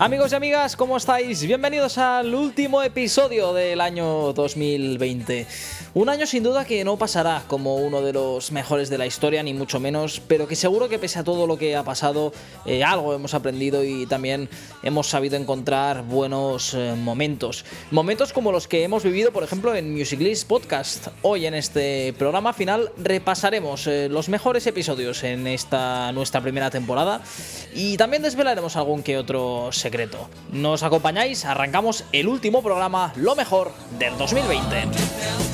Amigos y amigas, ¿cómo estáis? Bienvenidos al último episodio del año 2020. Un año sin duda que no pasará como uno de los mejores de la historia, ni mucho menos, pero que seguro que pese a todo lo que ha pasado, eh, algo hemos aprendido y también hemos sabido encontrar buenos eh, momentos. Momentos como los que hemos vivido, por ejemplo, en Music List Podcast. Hoy en este programa final repasaremos eh, los mejores episodios en esta nuestra primera temporada y también desvelaremos algún que otro secreto. ¿Nos acompañáis? Arrancamos el último programa, lo mejor del 2020.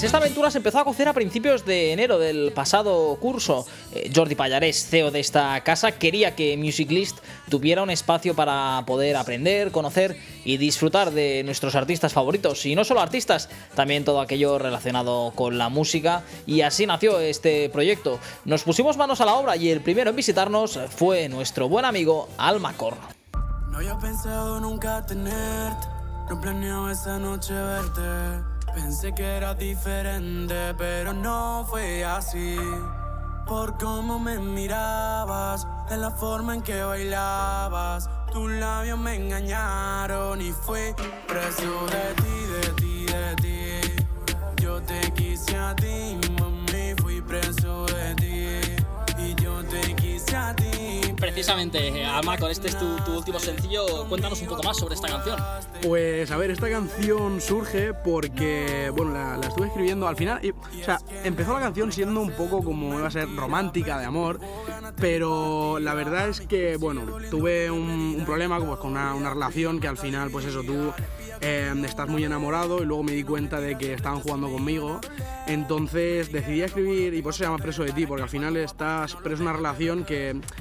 Pues esta aventura se empezó a cocer a principios de enero del pasado curso. Eh, Jordi Pallarés, CEO de esta casa, quería que Music List tuviera un espacio para poder aprender, conocer y disfrutar de nuestros artistas favoritos. Y no solo artistas, también todo aquello relacionado con la música. Y así nació este proyecto. Nos pusimos manos a la obra y el primero en visitarnos fue nuestro buen amigo Almacor. No pensado nunca noche verte. Pensé que era diferente, pero no fue así. Por cómo me mirabas, en la forma en que bailabas, tus labios me engañaron y fui preso de ti, de ti, de ti. Yo te quise a ti, mami, fui preso de ti te quise a ti precisamente, Amacor, este es tu, último sencillo. Cuéntanos un poco más sobre esta canción. Pues a ver, esta canción surge porque, bueno, la, estuve escribiendo al final. Y, o sea, empezó la canción siendo un poco como iba a ser romántica de amor, pero la verdad es que, bueno, tuve un, problema pues, con una, una relación que al final, pues eso, tú Em, estás muy enamorado y luego me di cuenta de que estaban jugando conmigo. Entonces decidí escribir y por eso se llama Preso de ti, porque al final estás preso en una relación que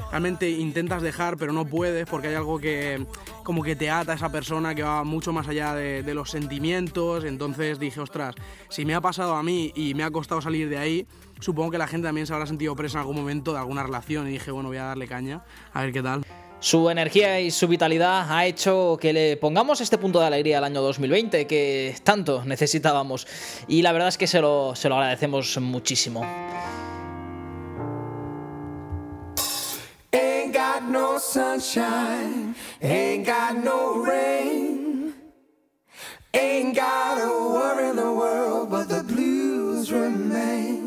realmente intentas dejar pero no puedes porque hay algo que como que te ata a esa persona que va mucho más allá de, de los sentimientos. Entonces dije, ostras, si me ha pasado a mí y me ha costado salir de ahí, supongo que la gente también se habrá sentido presa en algún momento de alguna relación y dije, bueno, voy a darle caña, a ver qué tal. Su energía y su vitalidad ha hecho que le pongamos este punto de alegría al año 2020 que tanto necesitábamos y la verdad es que se lo, se lo agradecemos muchísimo. Sunshine, ain't got no rain, ain't got a worry in the world, but the blues remain.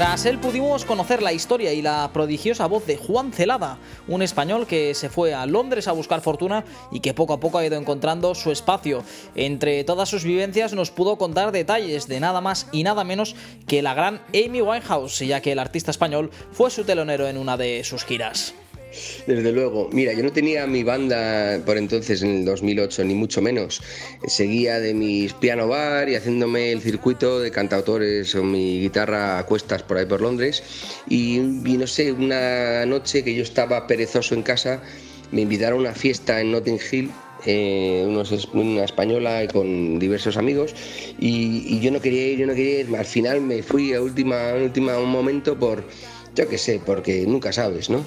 Tras él pudimos conocer la historia y la prodigiosa voz de Juan Celada, un español que se fue a Londres a buscar fortuna y que poco a poco ha ido encontrando su espacio. Entre todas sus vivencias nos pudo contar detalles de nada más y nada menos que la gran Amy Winehouse, ya que el artista español fue su telonero en una de sus giras. Desde luego. Mira, yo no tenía mi banda por entonces, en el 2008, ni mucho menos. Seguía de mis piano bar y haciéndome el circuito de cantautores o mi guitarra a cuestas por ahí por Londres. Y, no sé, una noche que yo estaba perezoso en casa, me invitaron a una fiesta en Notting Hill eh, una española con diversos amigos y, yo no quería ir, yo no quería ir. Al final me fui a última, última un momento por, yo qué sé, porque nunca sabes, ¿no?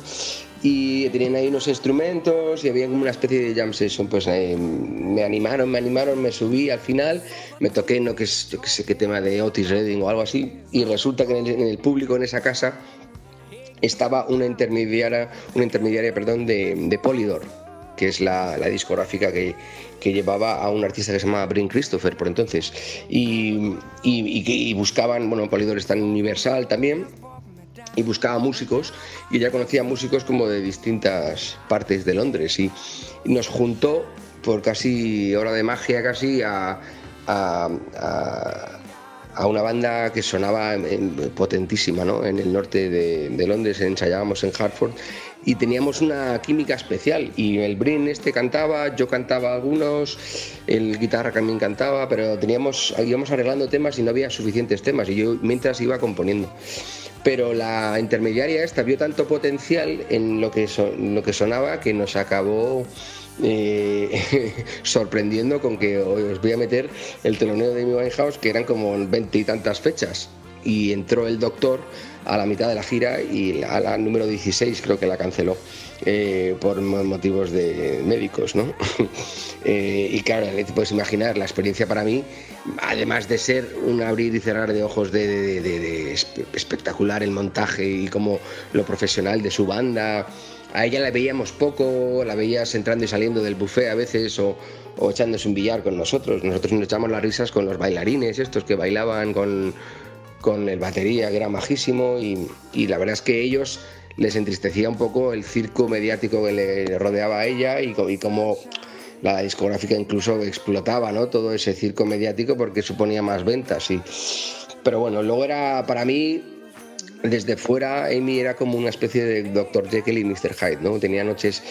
y tenían ahí unos instrumentos y había como una especie de jam session, pues eh, me animaron, me animaron, me subí al final, me toqué, no que sé qué tema de Otis Redding o algo así, y resulta que en el, público en esa casa estaba una intermediaria, una intermediaria perdón, de, Polydor, que es la, discográfica que, que, llevaba a un artista que se llamaba Brin Christopher por entonces, y, y, y buscaban, bueno, Polydor está en Universal también, y buscaba músicos y ella conocía músicos como de distintas partes de Londres y, nos juntó por casi hora de magia casi a, a, una banda que sonaba potentísima ¿no? en el norte de, Londres, ensayábamos en Hartford y teníamos una química especial y el Brin este cantaba, yo cantaba algunos, el guitarra también cantaba, pero teníamos, íbamos arreglando temas y no había suficientes temas y yo mientras iba componiendo pero la intermediaria esta vio tanto potencial en lo que, sonaba que nos acabó eh, sorprendiendo con que os voy a meter el teloneo de mi Winehouse, que eran como veinte y tantas fechas. Y entró el doctor a la mitad de la gira y a la número 16 creo que la canceló. Eh, por motivos de médicos, ¿no? Eh, y claro, te puedes imaginar la experiencia para mí, además de ser un abrir y cerrar de ojos de, espectacular el montaje y como lo profesional de su banda. A ella la veíamos poco, la veías entrando y saliendo del buffet a veces o, echándose un billar con nosotros. Nosotros nos echamos las risas con los bailarines, estos que bailaban con, con el batería, que era majísimo, y, y la verdad es que ellos les entristecía un poco el circo mediático que le rodeaba a ella y, y cómo la discográfica incluso explotaba ¿no? todo ese circo mediático porque suponía más ventas. Y... Pero bueno, luego era para mí desde fuera Amy era como una especie de Dr. Jekyll y Mr. Hyde, ¿no? Tenía noches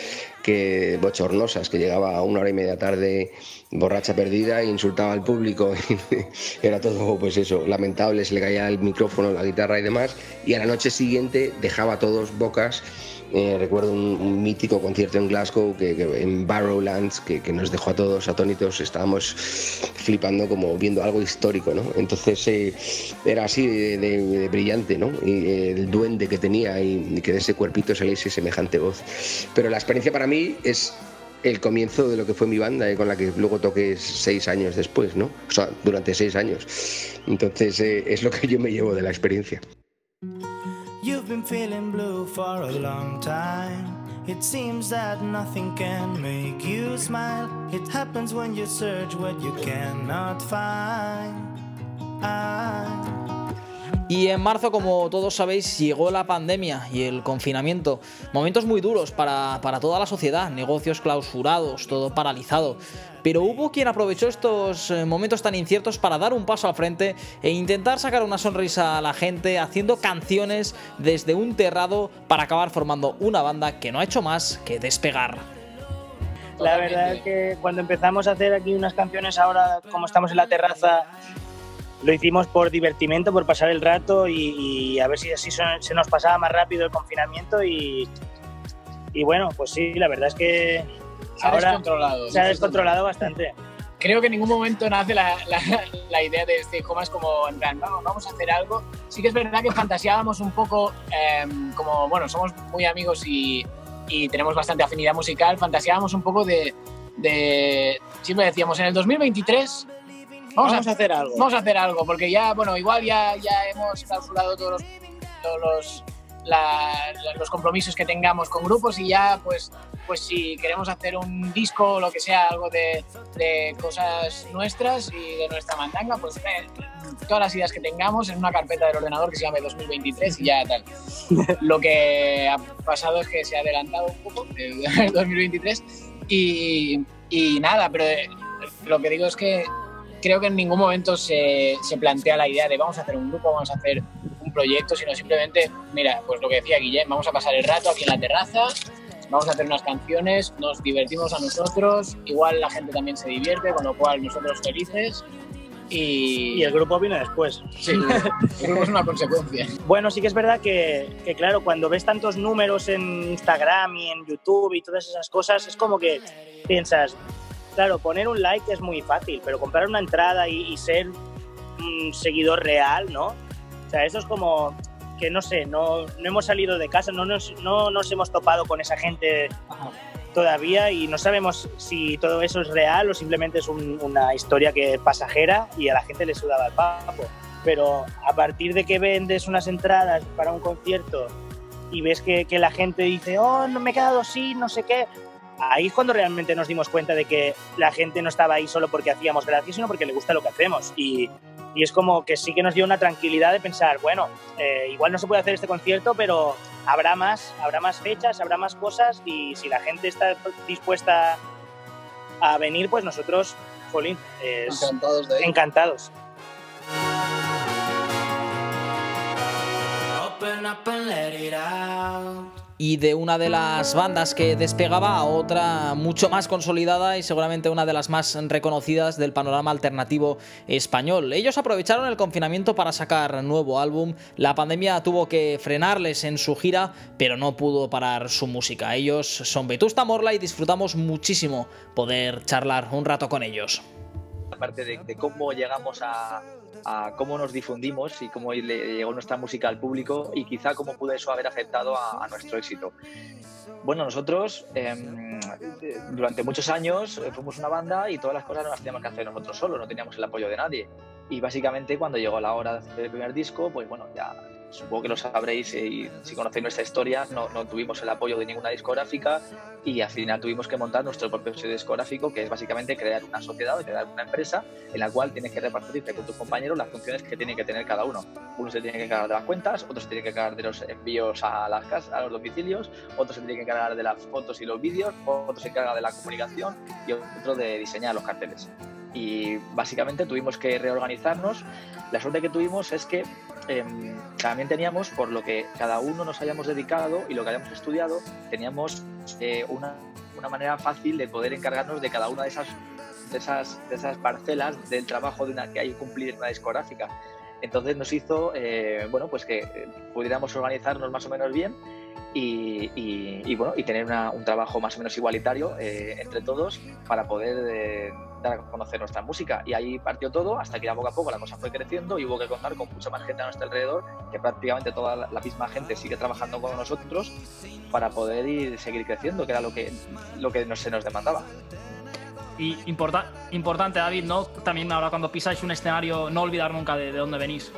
que bochornosas, que llegaba a una hora y media tarde borracha perdida e insultaba al público. era todo, pues eso, lamentable, se le caía el micrófono, la guitarra y demás. Y a la noche siguiente dejaba a todos bocas eh, recuerdo un, mítico concierto en Glasgow, que, en Barrowlands, que, nos dejó a todos atónitos. Estábamos flipando como viendo algo histórico, ¿no? Entonces eh, era así de, brillante, ¿no? Y, eh, el duende que tenía y, que de ese cuerpito saliese semejante voz. Pero la experiencia para mí es el comienzo de lo que fue mi banda, con la que luego toqué seis años después, ¿no? O sea, durante seis años. Entonces es lo que yo me llevo de la experiencia. Feeling blue for a long time. It seems that nothing can make you smile. It happens when you search what you cannot find. Y en marzo, como todos sabéis, llegó la pandemia y el confinamiento. Momentos muy duros para, para, toda la sociedad, negocios clausurados, todo paralizado. Pero hubo quien aprovechó estos eh, momentos tan inciertos para dar un paso al frente e intentar sacar una sonrisa a la gente haciendo canciones desde un terrado para acabar formando una banda que no ha hecho más que despegar. La verdad es que cuando empezamos a hacer aquí unas canciones ahora, como estamos en la terraza, lo hicimos por divertimento, por pasar el rato y, a ver si así se nos pasaba más rápido el confinamiento y, y bueno, pues sí, la verdad es que se ha descontrolado. Se ha descontrolado bastante. Creo que en ningún momento nace la, la, idea de este Comas como en plan, vamos, vamos, a hacer algo. Sí que es verdad que fantaseábamos un poco, em, como, bueno, somos muy amigos y, y, tenemos bastante afinidad musical, fantaseábamos un poco de, de siempre decíamos, en el 2023 Vamos, a, hacer algo. Vamos a hacer algo, porque ya, bueno, igual ya, ya hemos clausurado todos los, los, compromisos que tengamos con grupos y ya, pues, pues si queremos hacer un disco o lo que sea, algo de, de cosas nuestras y de nuestra mandanga, pues eh, todas las ideas que tengamos en una carpeta del ordenador que se llame 2023 y ya tal. lo que ha pasado es que se ha adelantado un poco el 2023 y, y nada, pero eh, lo que digo es que creo que en ningún momento se, se, plantea la idea de vamos a hacer un grupo, vamos a hacer un proyecto, sino simplemente, mira, pues lo que decía Guillem, vamos a pasar el rato aquí en la terraza, vamos a hacer unas canciones, nos divertimos a nosotros, igual la gente también se divierte, con lo cual nosotros felices. Y... y el grupo viene después. Sí, el grupo es una consecuencia. Bueno, sí que es verdad que, que, claro, cuando ves tantos números en Instagram y en YouTube y todas esas cosas, es como que piensas, Claro, poner un like es muy fácil, pero comprar una entrada y, ser un seguidor real, ¿no? O sea, eso es como que no sé, no, no hemos salido de casa, no nos, no nos hemos topado con esa gente todavía y no sabemos si todo eso es real o simplemente es una historia que pasajera y a la gente le sudaba el papo. Pero a partir de que vendes unas entradas para un concierto y ves que, que la gente dice, oh, no me he quedado sin, no sé qué, ahí es cuando realmente nos dimos cuenta de que la gente no estaba ahí solo porque hacíamos gracia, sino porque le gusta lo que hacemos. Y, y es como que sí que nos dio una tranquilidad de pensar, bueno, eh, igual no se puede hacer este concierto, pero habrá más, habrá más fechas, habrá más cosas y si la gente está dispuesta a venir, pues nosotros, jolín, encantados. De encantados. Open up and let it out. Y de una de las bandas que despegaba a otra mucho más consolidada y seguramente una de las más reconocidas del panorama alternativo español. Ellos aprovecharon el confinamiento para sacar nuevo álbum, la pandemia tuvo que frenarles en su gira, pero no pudo parar su música. Ellos son Vetusta Morla y disfrutamos muchísimo poder charlar un rato con ellos. Aparte de, cómo llegamos a, cómo nos difundimos y cómo le llegó nuestra música al público y quizá cómo pudo eso haber afectado a, nuestro éxito. Bueno, nosotros em, durante muchos años eh, fuimos una banda y todas las cosas las teníamos que hacer nosotros solos, no teníamos el apoyo de nadie. Y básicamente cuando llegó la hora de hacer el primer disco, pues bueno, ya supongo que lo sabréis eh, y si conocéis nuestra historia, no, no, tuvimos el apoyo de ninguna discográfica y al final tuvimos que montar nuestro propio sello discográfico, que es básicamente crear una sociedad o crear una empresa en la cual tienes que repartirte con tus compañeros las funciones que tiene que tener cada uno. Uno se tiene que encargar de las cuentas, otro se tiene que encargar de los envíos a las casas, a los domicilios, otro se tiene que encargar de las fotos y los vídeos, otro se encarga de la comunicación y otro de diseñar los carteles y básicamente tuvimos que reorganizarnos. La suerte que tuvimos es que em, también teníamos, por lo que cada uno nos hayamos dedicado y lo que hayamos estudiado, teníamos eh, una, una, manera fácil de poder encargarnos de cada una de esas, de esas, de esas parcelas del trabajo de una, que hay que cumplir en una discográfica. Entonces nos hizo, eh, bueno, pues que eh, pudiéramos organizarnos más o menos bien y, bueno, y tener un trabajo más o menos igualitario eh, entre todos para poder eh, dar a conocer nuestra música. Y ahí partió todo hasta que ya poco a poco la cosa fue creciendo y hubo que contar con mucha más gente a nuestro alrededor, que prácticamente toda la, misma gente sigue trabajando con nosotros para poder ir, seguir creciendo, que era lo que, lo que se nos demandaba. Y importante, David, ¿no? También ahora cuando pisáis un escenario, no olvidar nunca de, de dónde venís.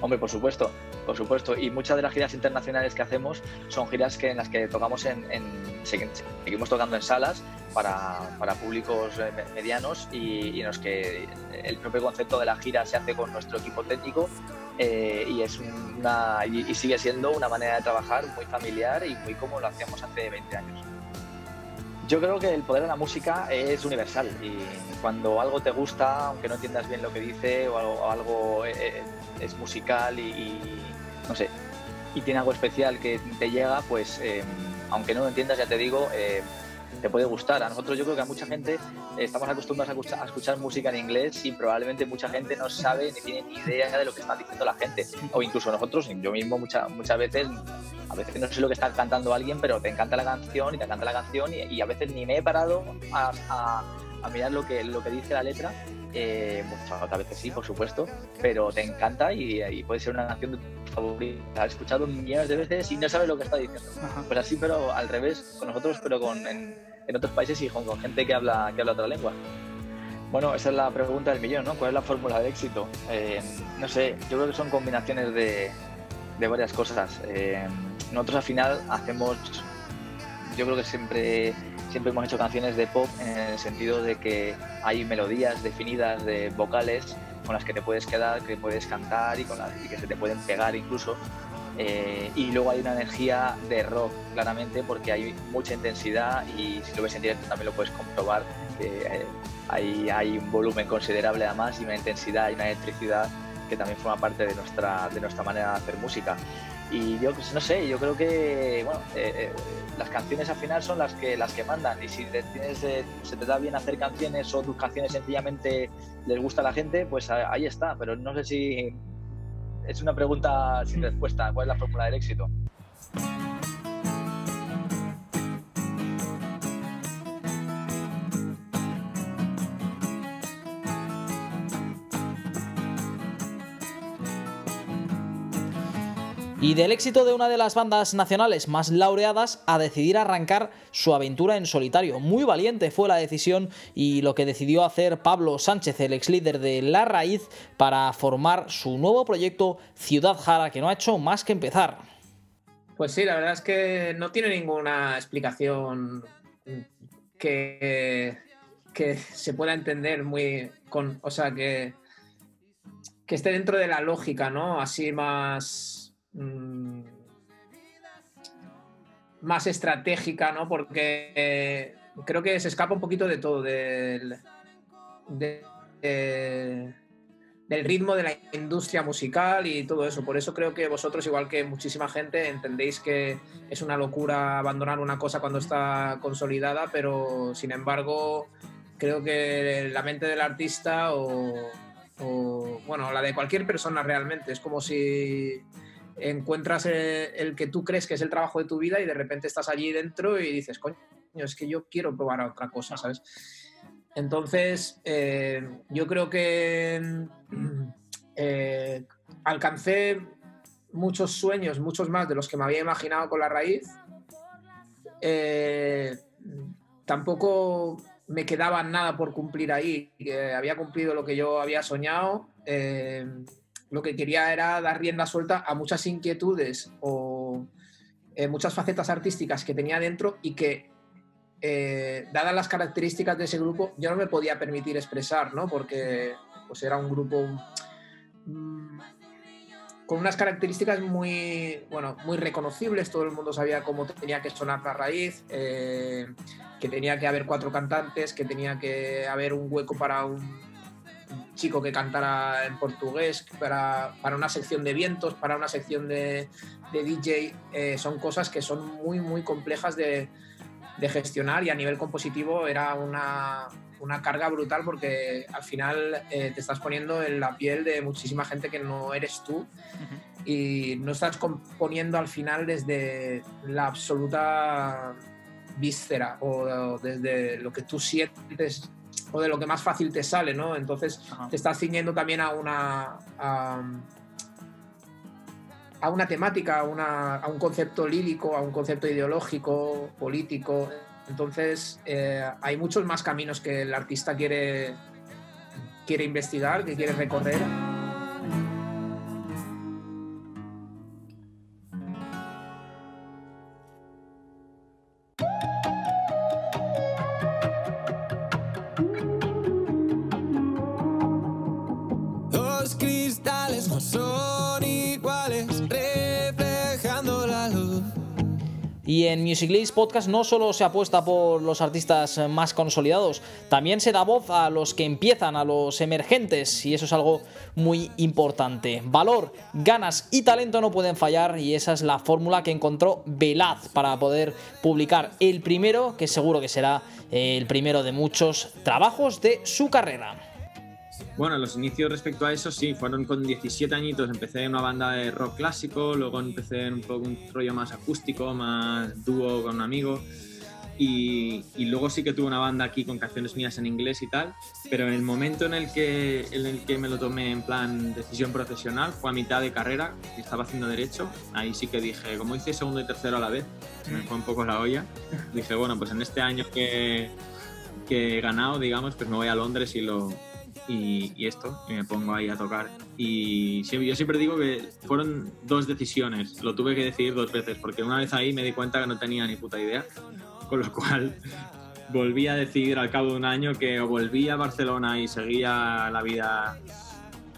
Hombre, por supuesto por supuesto. Y muchas de las giras internacionales que hacemos son giras que en las que tocamos en, seguimos tocando en salas para, para públicos eh, medianos y, en los que el propio concepto de la gira se hace con nuestro equipo técnico eh, y es una y, sigue siendo una manera de trabajar muy familiar y muy como lo hacíamos hace 20 años. Yo creo que el poder de la música es universal y cuando algo te gusta, aunque no entiendas bien lo que dice o algo, eh, es musical y, no sé, y tiene algo especial que te llega, pues em, aunque no lo entiendas, ya te digo, em, te puede gustar. A nosotros yo creo que a mucha gente estamos acostumbrados a escuchar, música en inglés y probablemente mucha gente no sabe ni tiene ni idea de lo que está diciendo la gente. O incluso nosotros, yo mismo muchas muchas veces, a veces no sé lo que está cantando alguien, pero te encanta la canción y te encanta la canción y, a veces ni me he parado a, mirar lo que, lo que dice la letra eh, muchas veces sí, por supuesto, pero te encanta y, puede ser una canción de tu favorita. Has escuchado millones de veces y no sabes lo que está diciendo. Pues así, pero al revés, con nosotros, pero con, en, otros países y con, gente que habla, que habla otra lengua. Bueno, esa es la pregunta del millón, ¿no? ¿Cuál es la fórmula de éxito? Eh, no sé, yo creo que son combinaciones de, de varias cosas. Eh, nosotros al final hacemos, yo creo que siempre siempre hemos hecho canciones de pop en el sentido de que hay melodías definidas de vocales con las que te puedes quedar, que puedes cantar y, con las, que se te pueden pegar incluso. Eh, y luego hay una energía de rock, claramente, porque hay mucha intensidad y si lo ves en directo también lo puedes comprobar, eh, hay, hay, un volumen considerable además y una intensidad y una electricidad que también forma parte de nuestra, de nuestra manera de hacer música. Y yo pues, no sé, yo creo que bueno, eh, eh, las canciones al final son las que las que mandan. Y si tienes, eh, se te da bien hacer canciones o tus canciones sencillamente les gusta a la gente, pues ahí está. Pero no sé si es una pregunta sin respuesta. ¿Cuál es la fórmula del éxito? Y del éxito de una de las bandas nacionales más laureadas a decidir arrancar su aventura en solitario. Muy valiente fue la decisión y lo que decidió hacer Pablo Sánchez, el ex líder de La Raíz, para formar su nuevo proyecto Ciudad Jara, que no ha hecho más que empezar. Pues sí, la verdad es que no tiene ninguna explicación que, que se pueda entender muy o sea, que, que esté dentro de la lógica, ¿no? Así más Mm, más estratégica, ¿no? Porque eh, creo que se escapa un poquito de todo, de, del ritmo de la industria musical y todo eso. Por eso creo que vosotros, igual que muchísima gente, entendéis que es una locura abandonar una cosa cuando está consolidada, pero sin embargo creo que la mente del artista o, bueno, la de cualquier persona realmente, es como si encuentras el, que tú crees que es el trabajo de tu vida y de repente estás allí dentro y dices, coño, es que yo quiero probar otra cosa, ¿sabes? Entonces, eh, yo creo que eh, alcancé muchos sueños, muchos más de los que me había imaginado con la raíz. Eh, tampoco me quedaba nada por cumplir ahí. había cumplido lo que yo había soñado. Lo que quería era dar rienda suelta a muchas inquietudes o muchas facetas artísticas que tenía dentro y que eh, dadas las características de ese grupo, yo no me podía permitir expresar, ¿no? Porque pues era un grupo mm, con unas características muy, bueno, muy reconocibles, todo el mundo sabía cómo tenía que sonar la raíz, eh, que tenía que haber cuatro cantantes, que tenía que haber un hueco para un chico que cantara en portugués, para, para una sección de vientos, para una sección de, de DJ, eh, son cosas que son muy, muy complejas de, de gestionar y a nivel compositivo era una, una carga brutal porque al final eh, te estás poniendo en la piel de muchísima gente que no eres tú y no estás componiendo al final desde la absoluta víscera o, desde lo que tú sientes o de lo que más fácil te sale, ¿no? Entonces te estás ciñendo también a una a una temática, a, un concepto lírico, a un concepto ideológico, político. Entonces, eh, hay muchos más caminos que el artista quiere, quiere investigar, que quiere recorrer. Y en Music List Podcast no solo se apuesta por los artistas más consolidados, también se da voz a los que empiezan, a los emergentes, y eso es algo muy importante. Valor, ganas y talento no pueden fallar, y esa es la fórmula que encontró Velaz para poder publicar el primero, que seguro que será el primero de muchos trabajos de su carrera. Bueno, los inicios respecto a eso sí, fueron con 17 añitos. Empecé en una banda de rock clásico, luego empecé en un poco un rollo más acústico, más dúo con un amigo. Y, luego sí que tuve una banda aquí con canciones mías en inglés y tal, pero en el momento en el que, en el que me lo tomé en plan decisión profesional fue a mitad de carrera, y estaba haciendo derecho, ahí sí que dije, como hice segundo y tercero a la vez, me fue un poco la olla, dije, bueno, pues en este año que, que he ganado, digamos, pues me voy a Londres y lo, y, esto, y me pongo ahí a tocar. Y yo siempre digo que fueron dos decisiones, lo tuve que decidir dos veces, porque una vez ahí me di cuenta que no tenía ni puta idea, con lo cual volví a decidir al cabo de un año que o volvía a Barcelona y seguía la vida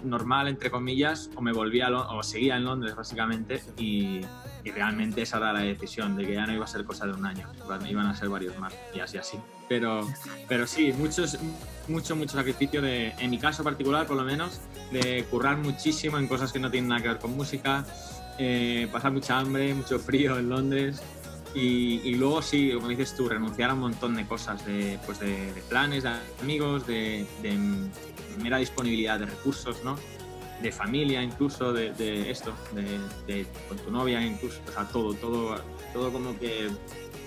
normal, entre comillas, o me volvía o seguía en Londres, básicamente, y, y, realmente esa era la decisión, de que ya no iba a ser cosa de un año, iban a ser varios más, y así, así. Pero, pero sí, muchos, mucho, mucho sacrificio, de, en mi caso particular, por lo menos, de currar muchísimo en cosas que no tienen nada que ver con música, eh, pasar mucha hambre, mucho frío en Londres, y, y, luego sí, como dices tú, renunciar a un montón de cosas, de, pues de, planes, de amigos, de, de, mera disponibilidad de recursos, ¿no? De familia incluso, de, esto, de, con tu novia incluso, o sea, todo, todo, todo como que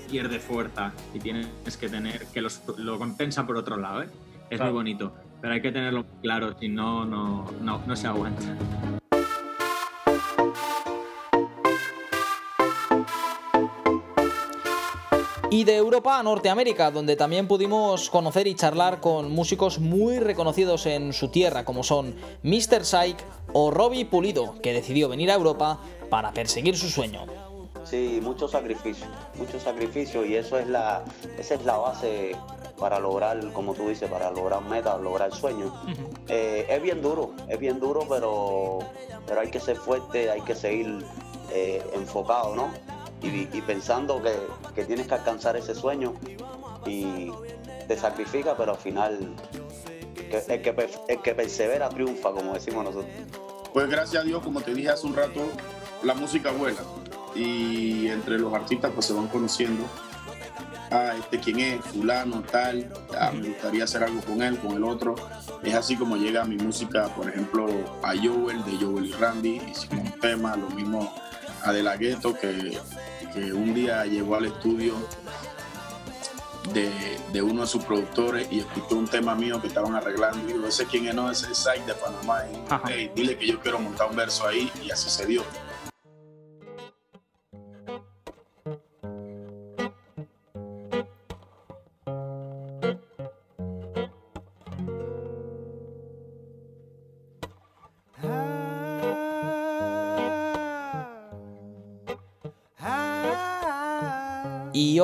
pierde fuerza y tienes que tener, que lo compensa por otro lado, ¿eh? Es muy bonito, pero hay que tenerlo claro, si no, no, no, no se aguanta. Y de Europa a Norteamérica, donde también pudimos conocer y charlar con músicos muy reconocidos en su tierra, como son Mr. Psych o Robbie Pulido, que decidió venir a Europa para perseguir su sueño. Sí, mucho sacrificio, mucho sacrificio y eso es la, esa es la base para lograr, como tú dices, para lograr metas, lograr sueños. Eh, es bien duro, es bien duro, pero, pero hay que ser fuerte, hay que seguir eh, enfocado, ¿no? Y, pensando que, tienes que alcanzar ese sueño y te sacrifica, pero al final que, el, que, el que persevera triunfa, como decimos nosotros. Pues gracias a Dios, como te dije hace un rato, la música vuela y entre los artistas pues se van conociendo. Ah, este quién es, fulano, tal, ah, me gustaría hacer algo con él, con el otro. Es así como llega mi música, por ejemplo, a Joel, de Joel y Randy, hicimos un tema, lo mismo a De La Ghetto, que, que un día llegó al estudio de, de, uno de sus productores y escuchó un tema mío que estaban arreglando. Y dijo, ese quién es, no, ese es Side de Panamá, y hey, dile que yo quiero montar un verso ahí y así se dio.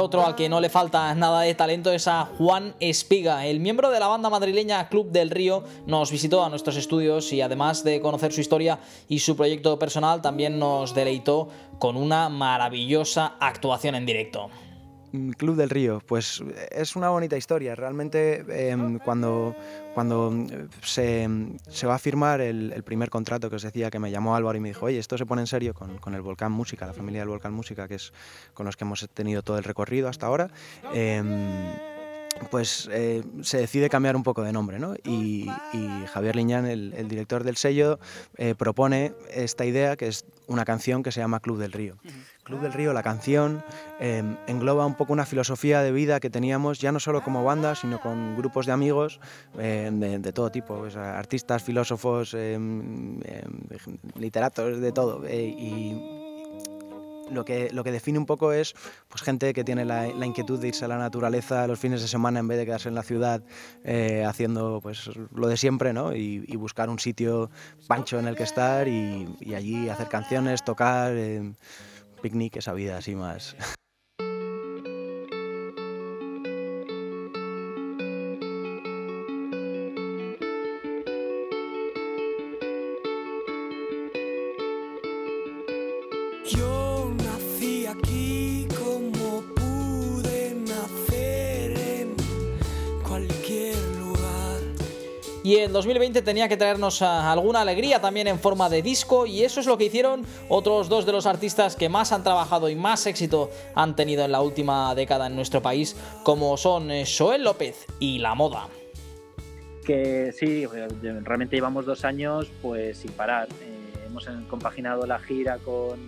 Otro al que no le falta nada de talento es a Juan Espiga. El miembro de la banda madrileña Club del Río nos visitó a nuestros estudios y además de conocer su historia y su proyecto personal, también nos deleitó con una maravillosa actuación en directo. Club del Río, pues es una bonita historia. Realmente eh, cuando, cuando se, se, va a firmar el, primer contrato que os decía que me llamó Álvaro y me dijo, oye, esto se pone en serio con, con, el Volcán Música, la familia del Volcán Música, que es con los que hemos tenido todo el recorrido hasta ahora. Eh, pues eh, se decide cambiar un poco de nombre, ¿no? Y, y Javier Liñán, el, el, director del sello, eh, propone esta idea que es una canción que se llama Club del Río. Uh -huh. Club del Río, la canción, eh, engloba un poco una filosofía de vida que teníamos ya no solo como banda, sino con grupos de amigos eh, de, de, todo tipo, pues, artistas, filósofos, eh, literatos, de todo. y lo que, lo que define un poco es pues, gente que tiene la, inquietud de irse a la naturaleza los fines de semana en vez de quedarse en la ciudad eh, haciendo pues, lo de siempre ¿no? y, buscar un sitio pancho en el que estar y, y allí hacer canciones, tocar, eh, picnic, esa vida así más. Y en 2020 tenía que traernos alguna alegría también en forma de disco y eso es lo que hicieron otros dos de los artistas que más han trabajado y más éxito han tenido en la última década en nuestro país, como son Joel López y La Moda. Que sí, realmente llevamos dos años pues sin parar. Eh, hemos compaginado la gira con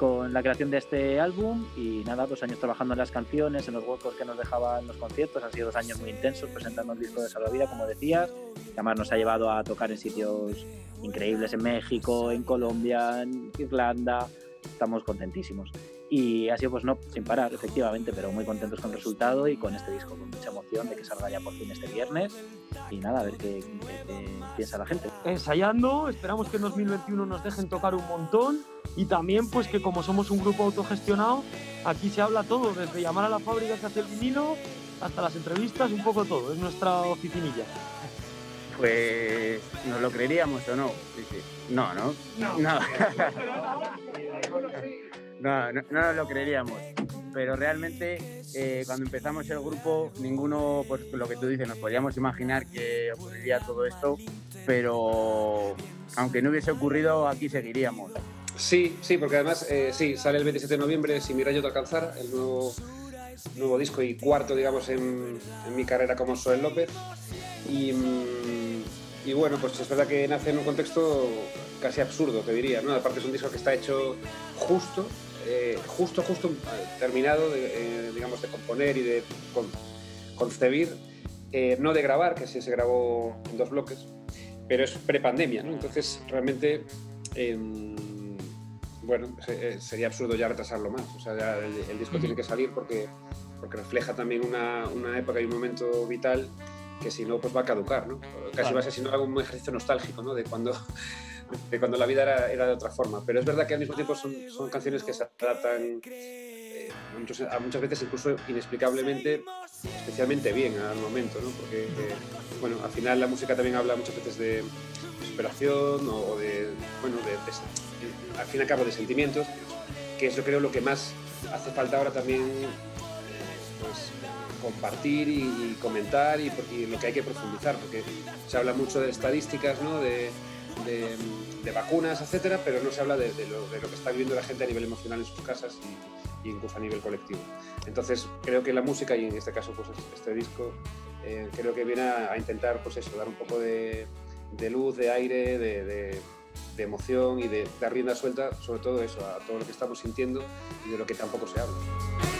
con la creación de este álbum y nada, dos años trabajando en las canciones, en los huecos que nos dejaban los conciertos, han sido dos años muy intensos presentando el disco de Salvavida, como decías, que además nos ha llevado a tocar en sitios increíbles en México, en Colombia, en Irlanda, estamos contentísimos. Y ha sido pues no, sin parar, efectivamente, pero muy contentos con el resultado y con este disco, con mucha emoción de que salga ya por fin este viernes. Y nada, a ver qué, qué, qué piensa la gente. Ensayando, esperamos que en 2021 nos dejen tocar un montón y también pues que como somos un grupo autogestionado, aquí se habla todo, desde llamar a la fábrica que hace el vinilo hasta las entrevistas, un poco todo, es nuestra oficinilla. Pues nos lo creeríamos o no. Sí, sí. No, ¿no? No. No. no, no, no nos lo creeríamos. Pero realmente eh, cuando empezamos el grupo, ninguno, pues lo que tú dices, nos podíamos imaginar que ocurriría todo esto, pero aunque no hubiese ocurrido, aquí seguiríamos. Sí, sí, porque además, eh, sí, sale el 27 de noviembre, Si mi rayo te alcanzar, el nuevo, nuevo disco y cuarto, digamos, en, en mi carrera como Soel López. Y, y, bueno, pues es verdad que nace en un contexto casi absurdo, te diría, ¿no? Aparte es un disco que está hecho justo, eh, justo, justo eh, terminado, de, eh, digamos, de componer y de con, concebir, eh, no de grabar, que sí se grabó en dos bloques, pero es prepandemia, ¿no? Entonces, realmente em, bueno, sería absurdo ya retrasarlo más. O sea, ya el, el disco tiene que salir porque, porque refleja también una, una, época y un momento vital que si no, pues va a caducar, ¿no? Casi claro. va a ser si no algún ejercicio nostálgico, ¿no? De cuando, de cuando la vida era, era, de otra forma. Pero es verdad que al mismo tiempo son, son canciones que se adaptan eh, muchos, a muchas veces incluso inexplicablemente especialmente bien al momento, ¿no? Porque, eh, bueno, al final la música también habla muchas veces de superación o de, bueno, de, al fin y al cabo de sentimientos, que es yo creo lo que más hace falta ahora también, eh, pues, compartir y, comentar y, y, lo que hay que profundizar, porque se habla mucho de estadísticas, ¿no? de, de, vacunas, etcétera, pero no se habla de, lo, que está viviendo la gente a nivel emocional en sus casas y, incluso a nivel colectivo. Entonces creo que la música y en este caso pues este disco eh, creo que viene a, a, intentar pues eso, dar un poco de, luz, de aire, de, emoción y de dar rienda suelta sobre todo eso, a todo lo que estamos sintiendo y de lo que tampoco se habla.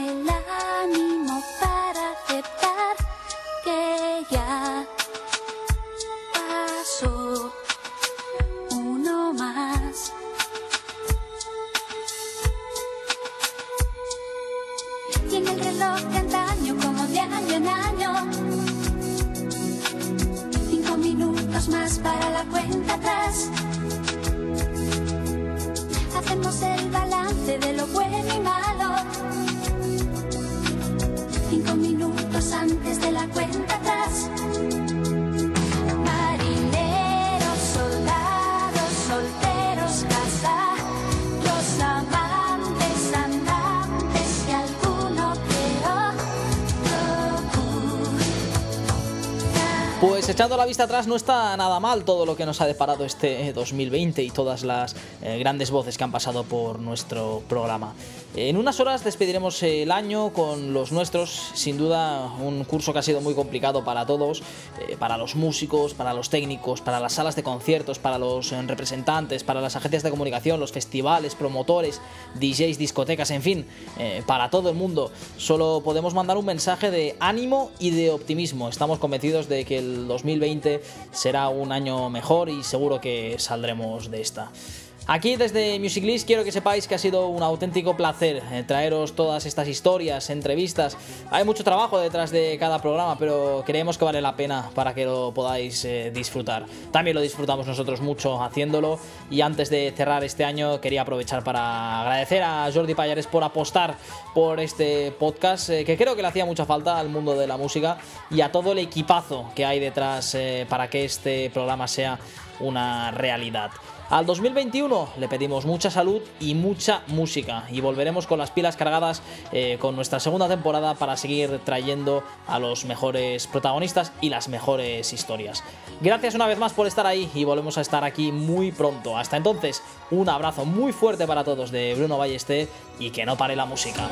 El reloj de antaño, como de año en año, cinco minutos más para la cuenta atrás hacemos el balance de lo bueno y malo. Cinco minutos antes de la cuenta Pues echando la vista atrás no está nada mal todo lo que nos ha deparado este 2020 y todas las eh, grandes voces que han pasado por nuestro programa. En unas horas despediremos el año con los nuestros, sin duda un curso que ha sido muy complicado para todos, eh, para los músicos, para los técnicos, para las salas de conciertos, para los eh, representantes, para las agencias de comunicación, los festivales, promotores, DJs, discotecas, en fin, eh, para todo el mundo. Solo podemos mandar un mensaje de ánimo y de optimismo. Estamos convencidos de que el 2020 será un año mejor y seguro que saldremos de esta. Aquí desde Music List quiero que sepáis que ha sido un auténtico placer eh, traeros todas estas historias, entrevistas. Hay mucho trabajo detrás de cada programa, pero creemos que vale la pena para que lo podáis eh, disfrutar. También lo disfrutamos nosotros mucho haciéndolo. Y antes de cerrar este año quería aprovechar para agradecer a Jordi Payares por apostar por este podcast, eh, que creo que le hacía mucha falta al mundo de la música y a todo el equipazo que hay detrás eh, para que este programa sea una realidad. Al 2021 le pedimos mucha salud y mucha música y volveremos con las pilas cargadas eh, con nuestra segunda temporada para seguir trayendo a los mejores protagonistas y las mejores historias. Gracias una vez más por estar ahí y volvemos a estar aquí muy pronto. Hasta entonces, un abrazo muy fuerte para todos de Bruno Ballesté y que no pare la música.